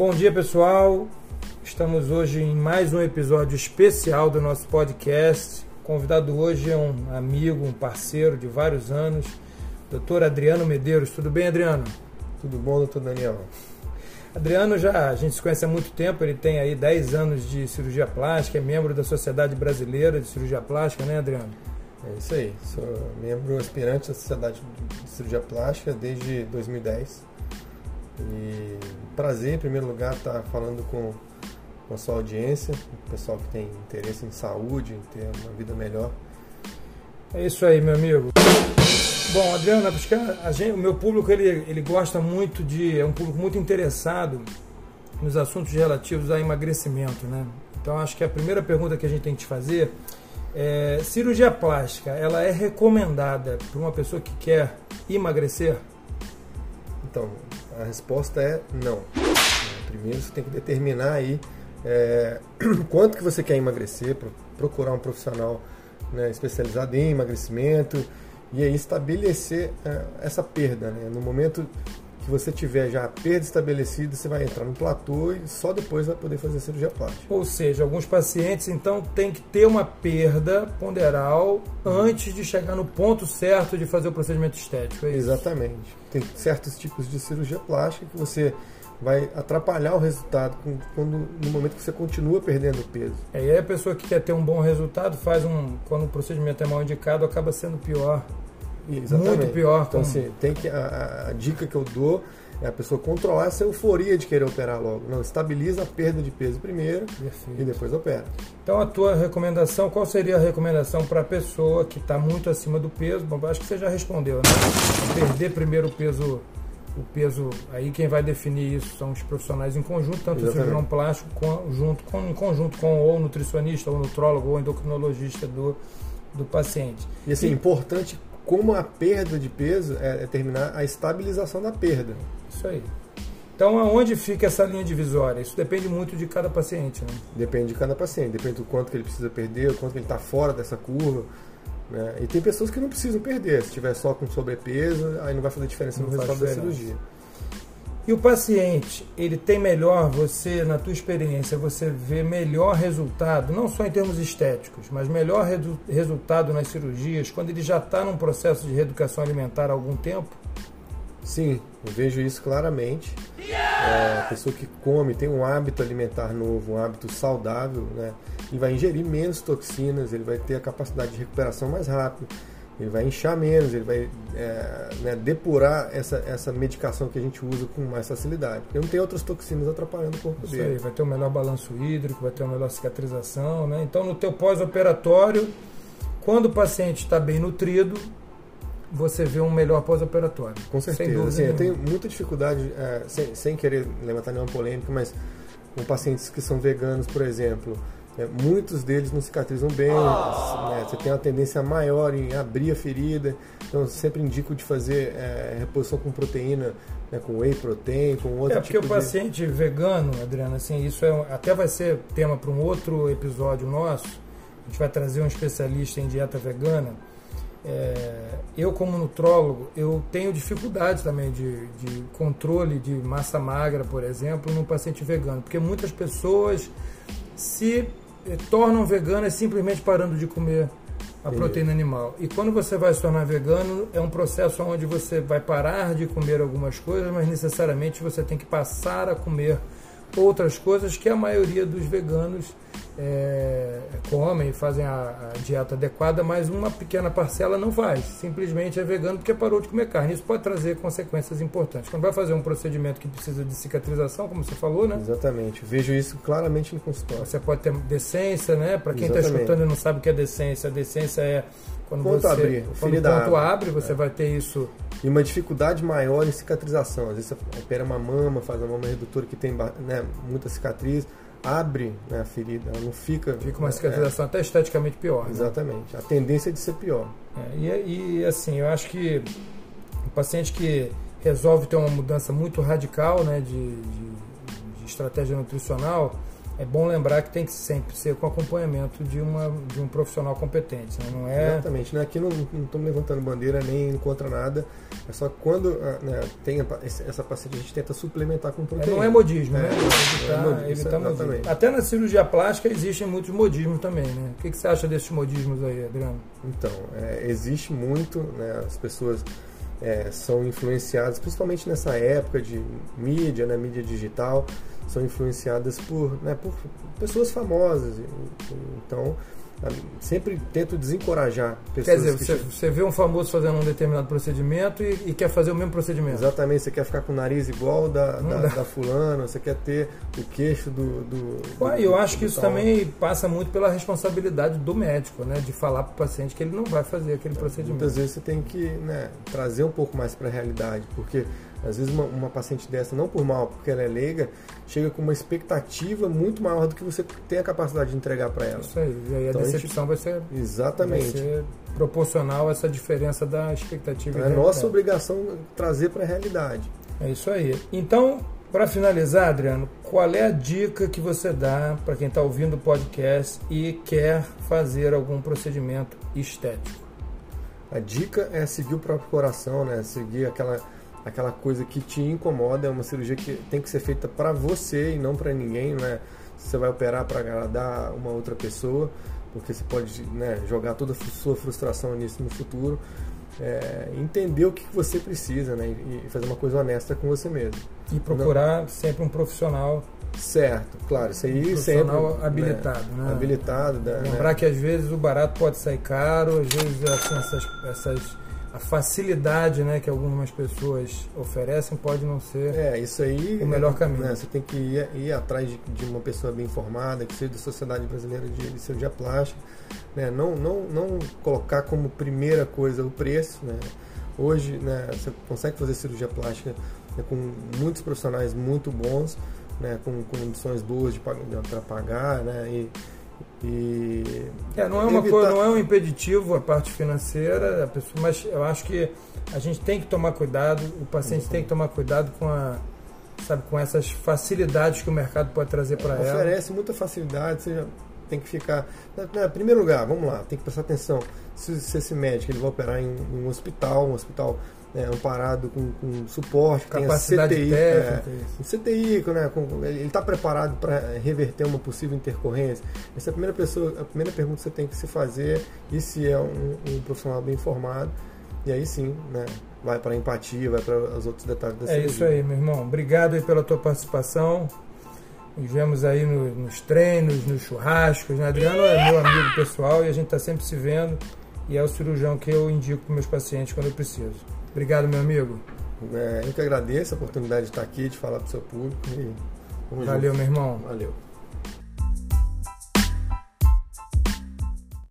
Bom dia, pessoal. Estamos hoje em mais um episódio especial do nosso podcast. O convidado hoje é um amigo, um parceiro de vários anos, doutor Adriano Medeiros. Tudo bem, Adriano? Tudo bom, doutor Daniel? Adriano já a gente se conhece há muito tempo, ele tem aí 10 anos de cirurgia plástica, é membro da Sociedade Brasileira de Cirurgia Plástica, né, Adriano? É isso aí, sou membro aspirante da Sociedade de Cirurgia Plástica desde 2010. E prazer, em primeiro lugar, estar falando com, com a sua audiência, o pessoal que tem interesse em saúde, em ter uma vida melhor. É isso aí, meu amigo. Bom, Adriano, a gente, o meu público ele, ele gosta muito de. é um público muito interessado nos assuntos relativos a emagrecimento, né? Então acho que a primeira pergunta que a gente tem que te fazer é: cirurgia plástica, ela é recomendada para uma pessoa que quer emagrecer? Então, a resposta é não. Primeiro você tem que determinar aí é, quanto que você quer emagrecer, procurar um profissional né, especializado em emagrecimento e aí estabelecer uh, essa perda. Né? No momento que você tiver já a perda estabelecida, você vai entrar no platô e só depois vai poder fazer a cirurgia plástica. Ou seja, alguns pacientes então têm que ter uma perda ponderal antes de chegar no ponto certo de fazer o procedimento estético. É Exatamente. Tem certos tipos de cirurgia plástica que você vai atrapalhar o resultado quando, no momento que você continua perdendo peso. É, e aí a pessoa que quer ter um bom resultado faz um. Quando o procedimento é mal indicado, acaba sendo pior. Exatamente. Muito pior. Então, assim, tem que, a, a, dica que eu dou é a pessoa controlar essa euforia de querer operar logo. Não, estabiliza a perda de peso primeiro Perfeito. e depois opera. Então, a tua recomendação, qual seria a recomendação para a pessoa que está muito acima do peso? Bom, acho que você já respondeu, né? Perder primeiro o peso o peso, aí quem vai definir isso são os profissionais em conjunto, tanto Exatamente. o cirurgião plástico com, junto, com, em conjunto com ou nutricionista, ou nutrólogo, ou endocrinologista do, do paciente. E assim, e, importante como a perda de peso é, é terminar a estabilização da perda. Isso aí. Então, aonde fica essa linha divisória? Isso depende muito de cada paciente, né? Depende de cada paciente, depende do quanto que ele precisa perder, o quanto que ele está fora dessa curva. Né? E tem pessoas que não precisam perder. Se tiver só com sobrepeso, aí não vai fazer diferença não no resultado da cirurgia. E o paciente, ele tem melhor, você, na tua experiência, você vê melhor resultado, não só em termos estéticos, mas melhor redu resultado nas cirurgias, quando ele já está num processo de reeducação alimentar há algum tempo? Sim, eu vejo isso claramente. É, a pessoa que come, tem um hábito alimentar novo, um hábito saudável, né? ele vai ingerir menos toxinas, ele vai ter a capacidade de recuperação mais rápida, ele vai inchar menos, ele vai é, né, depurar essa, essa medicação que a gente usa com mais facilidade. Porque não tem outras toxinas atrapalhando o corpo Isso dele. Aí, vai ter um melhor balanço hídrico, vai ter uma melhor cicatrização. Né? Então, no teu pós-operatório, quando o paciente está bem nutrido, você vê um melhor pós-operatório. Com certeza. Assim, eu tenho muita dificuldade, é, sem, sem querer levantar nenhuma polêmica, mas com pacientes que são veganos, por exemplo, é, muitos deles não cicatrizam bem, oh. né, você tem uma tendência maior em abrir a ferida, então eu sempre indico de fazer é, reposição com proteína, né, com whey protein, com outro É porque tipo o paciente de... vegano, Adriana, assim, isso é, até vai ser tema para um outro episódio nosso, a gente vai trazer um especialista em dieta vegana, é, eu como nutrólogo, eu tenho dificuldade também de, de controle de massa magra, por exemplo, num paciente vegano, porque muitas pessoas se eh, tornam veganas simplesmente parando de comer a proteína animal. E quando você vai se tornar vegano, é um processo onde você vai parar de comer algumas coisas, mas necessariamente você tem que passar a comer outras coisas que a maioria dos veganos é, comem, fazem a, a, dieta adequada, mas uma pequena parcela não faz. Simplesmente é vegano porque parou de comer carne. Isso pode trazer consequências importantes. Quando vai fazer um procedimento que precisa de cicatrização, como você falou, né? Exatamente. Vejo isso claramente no consultório. Você pode ter decência, né? Para quem está escutando e não sabe o que é decência, a decência é quando ponto você abrir, quando o ponto abre, você é. vai ter isso. E uma dificuldade maior em cicatrização. Às vezes você opera uma mama, faz uma mama redutora que tem né, muita cicatriz abre né, a ferida, ela não fica. Fica uma cicatrização é, até esteticamente pior. Né? Exatamente. A tendência é de ser pior. É, e, e, assim, eu acho que o paciente que resolve ter uma mudança muito radical né, de, de, de estratégia nutricional, é bom lembrar que tem que sempre ser com acompanhamento de, uma, de um profissional competente, né? não é... Exatamente, né? aqui não estamos levantando bandeira nem contra nada, é só quando ah, né, tem essa paciente a gente tenta suplementar com proteína. É, não é modismo, é, né? Evitar, é modismo, evitar modismo. Até na cirurgia plástica existem muitos modismos também, né? O que, que você acha desses modismos aí, Adriano? Então, é, existe muito, né? As pessoas é, são influenciadas, principalmente nessa época de mídia, né, mídia digital, são influenciadas por, né, por pessoas famosas. Então, sempre tento desencorajar pessoas. Quer dizer, você, você vê um famoso fazendo um determinado procedimento e, e, quer fazer o mesmo procedimento. Exatamente, você quer ficar com o nariz igual da, da, da, fulana, você quer ter o queixo do. do, Ué, do eu acho do que isso tal. também passa muito pela responsabilidade do médico, né? De falar para o paciente que ele não vai fazer aquele procedimento. Muitas vezes você tem que né, trazer um pouco mais para a realidade, porque às vezes uma, uma, paciente dessa, não por mal, porque ela é leiga, chega com uma expectativa muito maior do que você tem a capacidade de entregar para ela. Isso aí, e aí então, a decepção a gente... vai ser exatamente vai ser proporcional a essa diferença da expectativa. Então, é nossa obrigação trazer para a realidade. É isso aí. Então, para finalizar, Adriano, qual é a dica que você dá para quem está ouvindo o podcast e quer fazer algum procedimento estético? A dica é seguir o próprio coração, né? Seguir aquela aquela coisa que te incomoda, é uma cirurgia que tem que ser feita para você e não para ninguém, não é? Você vai operar para agradar uma outra pessoa, porque você pode né, jogar toda a sua frustração nisso no futuro. É, entender o que você precisa né, e fazer uma coisa honesta com você mesmo. E procurar não... sempre um profissional Certo, claro, isso aí um profissional sempre, habilitado, né? né? Habilitado, né? Lembrar que às vezes o barato pode sair caro, às vezes assim, essas, essas a facilidade né, que algumas pessoas oferecem pode não ser é, isso aí, o melhor caminho. Né, você tem que ir, ir atrás de, de, uma pessoa bem informada, que seja da Sociedade Brasileira de, de Cirurgia Plástica. Né, não, não, não colocar como primeira coisa o preço. Né. Hoje né, você consegue fazer cirurgia plástica né, com muitos profissionais muito bons, né, com condições boas para pagar. Né, e, e é, não é uma evitar... coisa, não é um impeditivo a parte financeira, a pessoa, mas eu acho que a gente tem que tomar cuidado, o paciente uhum. tem que tomar cuidado com a sabe com essas facilidades que o mercado pode trazer para ela. Oferece muita facilidade, você tem que ficar. Em primeiro lugar, vamos lá, tem que prestar atenção. Se, se esse médico ele vai operar em, em um hospital, um hospital né, amparado com, com suporte, capacidade CTI, técnica, é, CTI, né, com, ele está preparado para reverter uma possível intercorrência. Essa é a primeira pessoa, a primeira pergunta que você tem que se fazer e se é um, um profissional bem formado. E aí sim, né, vai para a empatia, vai para os outros detalhes da É cirurgia. isso aí, meu irmão. Obrigado aí pela tua participação. Nos vemos aí no, nos treinos, nos churrascos. Né? Adriano é meu amigo pessoal e a gente está sempre se vendo. E é o cirurgião que eu indico para meus pacientes quando eu preciso. Obrigado, meu amigo. É, eu que agradeço a oportunidade de estar aqui, de falar para o seu público. Valeu, junto. meu irmão. Valeu.